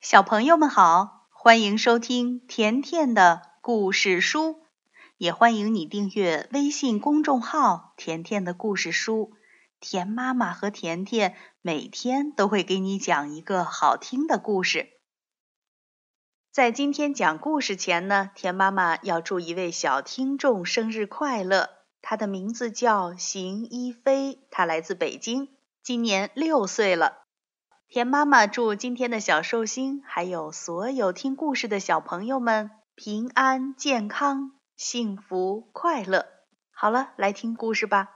小朋友们好，欢迎收听甜甜的故事书，也欢迎你订阅微信公众号“甜甜的故事书”。甜妈妈和甜甜每天都会给你讲一个好听的故事。在今天讲故事前呢，甜妈妈要祝一位小听众生日快乐，他的名字叫邢一飞，他来自北京，今年六岁了。田妈妈祝今天的小寿星，还有所有听故事的小朋友们平安、健康、幸福、快乐。好了，来听故事吧。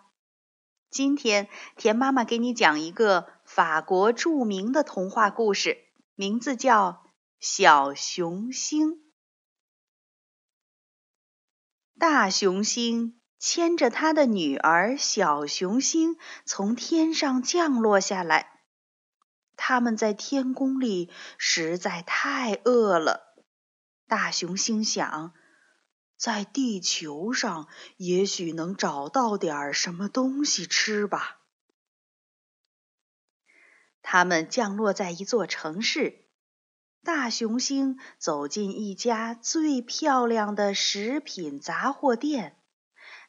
今天田妈妈给你讲一个法国著名的童话故事，名字叫《小熊星》。大熊星牵着他的女儿小熊星从天上降落下来。他们在天宫里实在太饿了。大熊心想，在地球上也许能找到点儿什么东西吃吧。他们降落在一座城市。大熊星走进一家最漂亮的食品杂货店，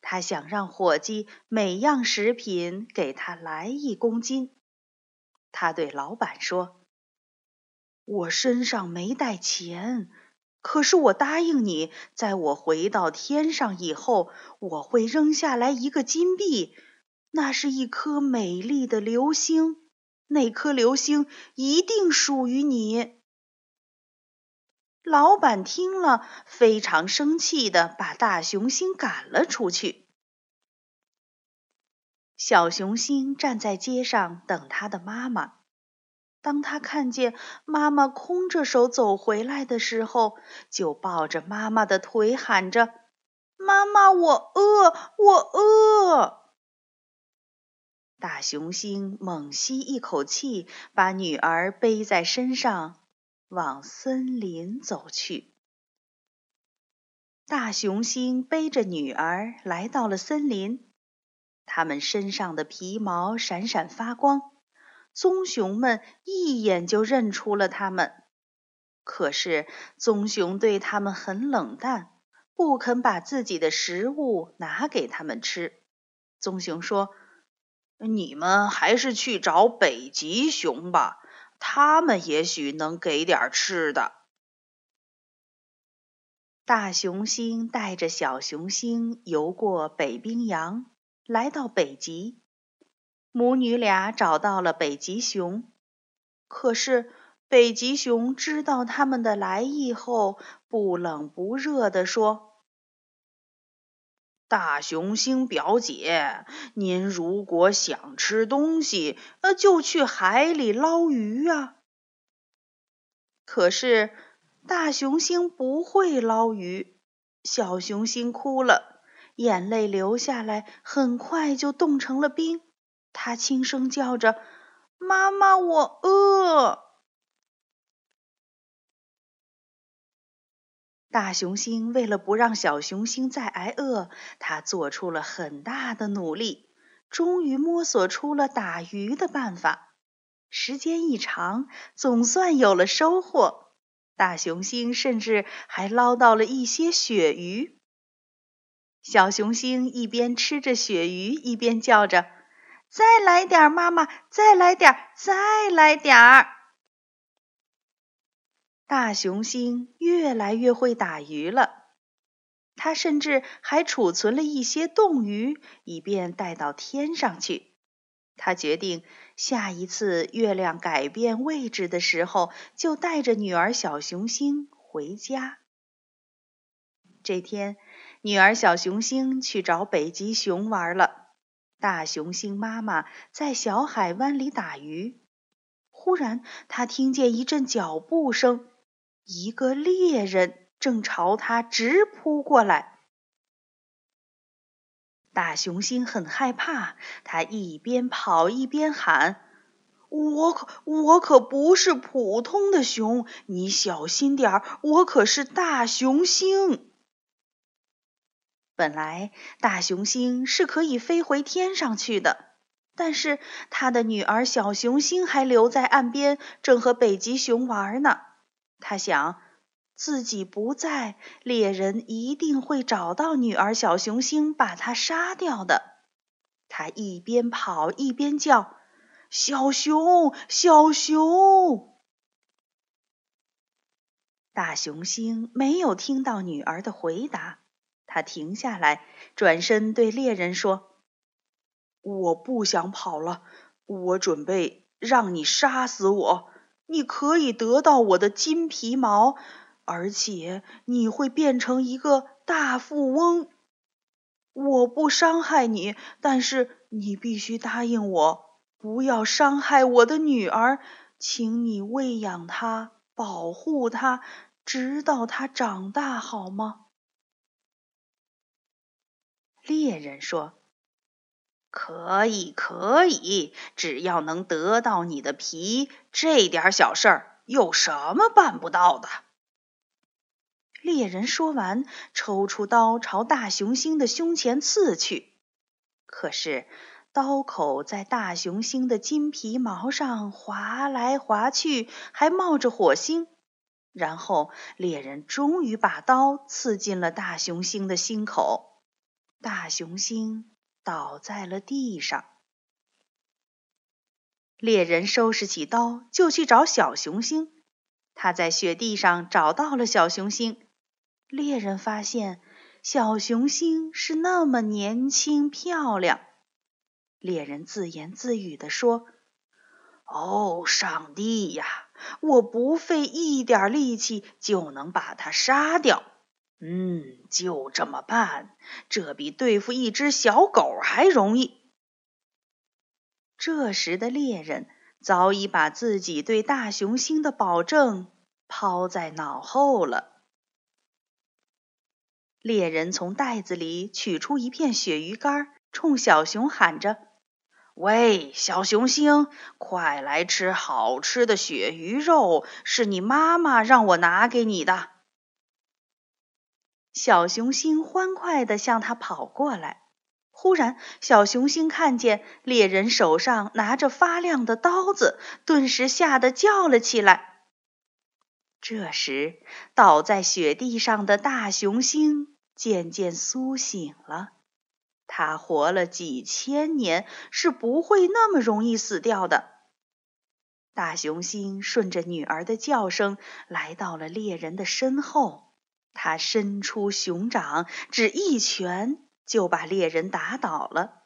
他想让伙计每样食品给他来一公斤。他对老板说：“我身上没带钱，可是我答应你，在我回到天上以后，我会扔下来一个金币，那是一颗美丽的流星，那颗流星一定属于你。”老板听了，非常生气的把大熊星赶了出去。小熊星站在街上等他的妈妈。当他看见妈妈空着手走回来的时候，就抱着妈妈的腿喊着：“妈妈，我饿，我饿！”大熊星猛吸一口气，把女儿背在身上，往森林走去。大熊星背着女儿来到了森林，他们身上的皮毛闪闪发光。棕熊们一眼就认出了他们，可是棕熊对他们很冷淡，不肯把自己的食物拿给他们吃。棕熊说：“你们还是去找北极熊吧，他们也许能给点吃的。”大熊星带着小熊星游过北冰洋，来到北极。母女俩找到了北极熊，可是北极熊知道他们的来意后，不冷不热地说：“大熊星表姐，您如果想吃东西，那，就去海里捞鱼啊。”可是大熊星不会捞鱼，小熊星哭了，眼泪流下来，很快就冻成了冰。他轻声叫着：“妈妈，我饿。”大熊星为了不让小熊星再挨饿，他做出了很大的努力，终于摸索出了打鱼的办法。时间一长，总算有了收获。大熊星甚至还捞到了一些鳕鱼。小熊星一边吃着鳕鱼，一边叫着。再来点儿，妈妈！再来点儿，再来点儿！大熊星越来越会打鱼了，他甚至还储存了一些冻鱼，以便带到天上去。他决定下一次月亮改变位置的时候，就带着女儿小熊星回家。这天，女儿小熊星去找北极熊玩了。大熊星妈妈在小海湾里打鱼，忽然她听见一阵脚步声，一个猎人正朝她直扑过来。大熊星很害怕，他一边跑一边喊：“我可我可不是普通的熊，你小心点，我可是大熊星。”本来大熊星是可以飞回天上去的，但是他的女儿小熊星还留在岸边，正和北极熊玩呢。他想，自己不在，猎人一定会找到女儿小熊星，把她杀掉的。他一边跑一边叫：“小熊，小熊！”大熊星没有听到女儿的回答，他停下来，转身对猎人说：“我不想跑了，我准备让你杀死我。”你可以得到我的金皮毛，而且你会变成一个大富翁。我不伤害你，但是你必须答应我，不要伤害我的女儿。请你喂养她，保护她，直到她长大，好吗？猎人说。可以，可以，只要能得到你的皮，这点小事儿有什么办不到的？猎人说完，抽出刀朝大雄星的胸前刺去。可是刀口在大雄星的金皮毛上划来划去，还冒着火星。然后猎人终于把刀刺进了大雄星的心口。大雄星。倒在了地上。猎人收拾起刀，就去找小熊星。他在雪地上找到了小熊星。猎人发现小熊星是那么年轻漂亮。猎人自言自语地说：“哦，上帝呀！我不费一点力气就能把它杀掉。”嗯，就这么办，这比对付一只小狗还容易。这时的猎人早已把自己对大雄星的保证抛在脑后了。猎人从袋子里取出一片鳕鱼干，冲小熊喊着：“喂，小熊星，快来吃好吃的鳕鱼肉，是你妈妈让我拿给你的。”小熊星欢快地向他跑过来。忽然，小熊星看见猎人手上拿着发亮的刀子，顿时吓得叫了起来。这时，倒在雪地上的大熊星渐渐苏醒了。他活了几千年，是不会那么容易死掉的。大熊星顺着女儿的叫声，来到了猎人的身后。他伸出熊掌，只一拳就把猎人打倒了。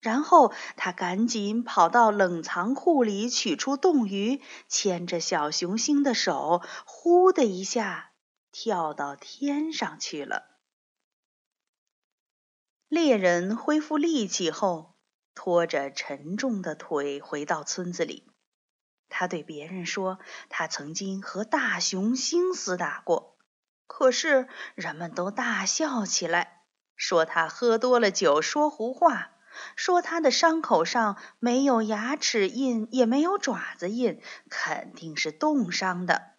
然后他赶紧跑到冷藏库里取出冻鱼，牵着小熊星的手，呼的一下跳到天上去了。猎人恢复力气后，拖着沉重的腿回到村子里。他对别人说：“他曾经和大熊星厮打过。”可是人们都大笑起来，说他喝多了酒说胡话，说他的伤口上没有牙齿印，也没有爪子印，肯定是冻伤的。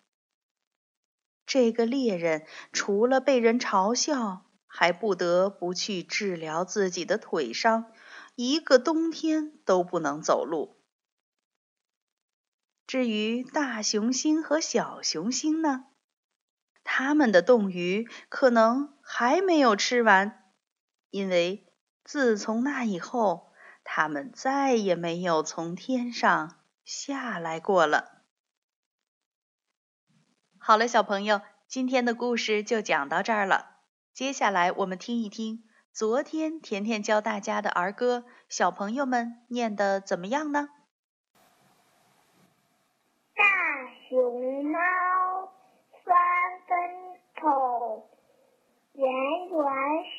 这个猎人除了被人嘲笑，还不得不去治疗自己的腿伤，一个冬天都不能走路。至于大熊星和小熊星呢？他们的冻鱼可能还没有吃完，因为自从那以后，他们再也没有从天上下来过了。好了，小朋友，今天的故事就讲到这儿了。接下来我们听一听昨天甜甜教大家的儿歌，小朋友们念的怎么样呢？大熊猫。头圆圆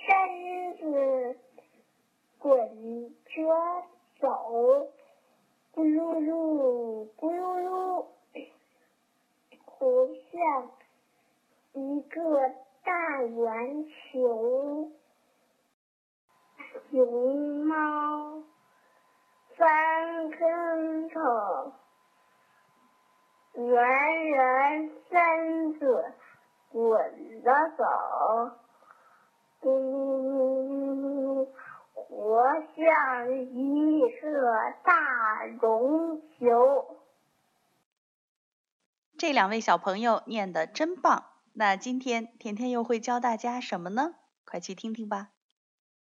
身子滚着走，咕噜噜咕噜噜，活像一个大圆球。熊猫翻跟头，圆圆身子。滚着走，呜呜呜呜，活像一个大绒球。这两位小朋友念的真棒。那今天甜甜又会教大家什么呢？快去听听吧。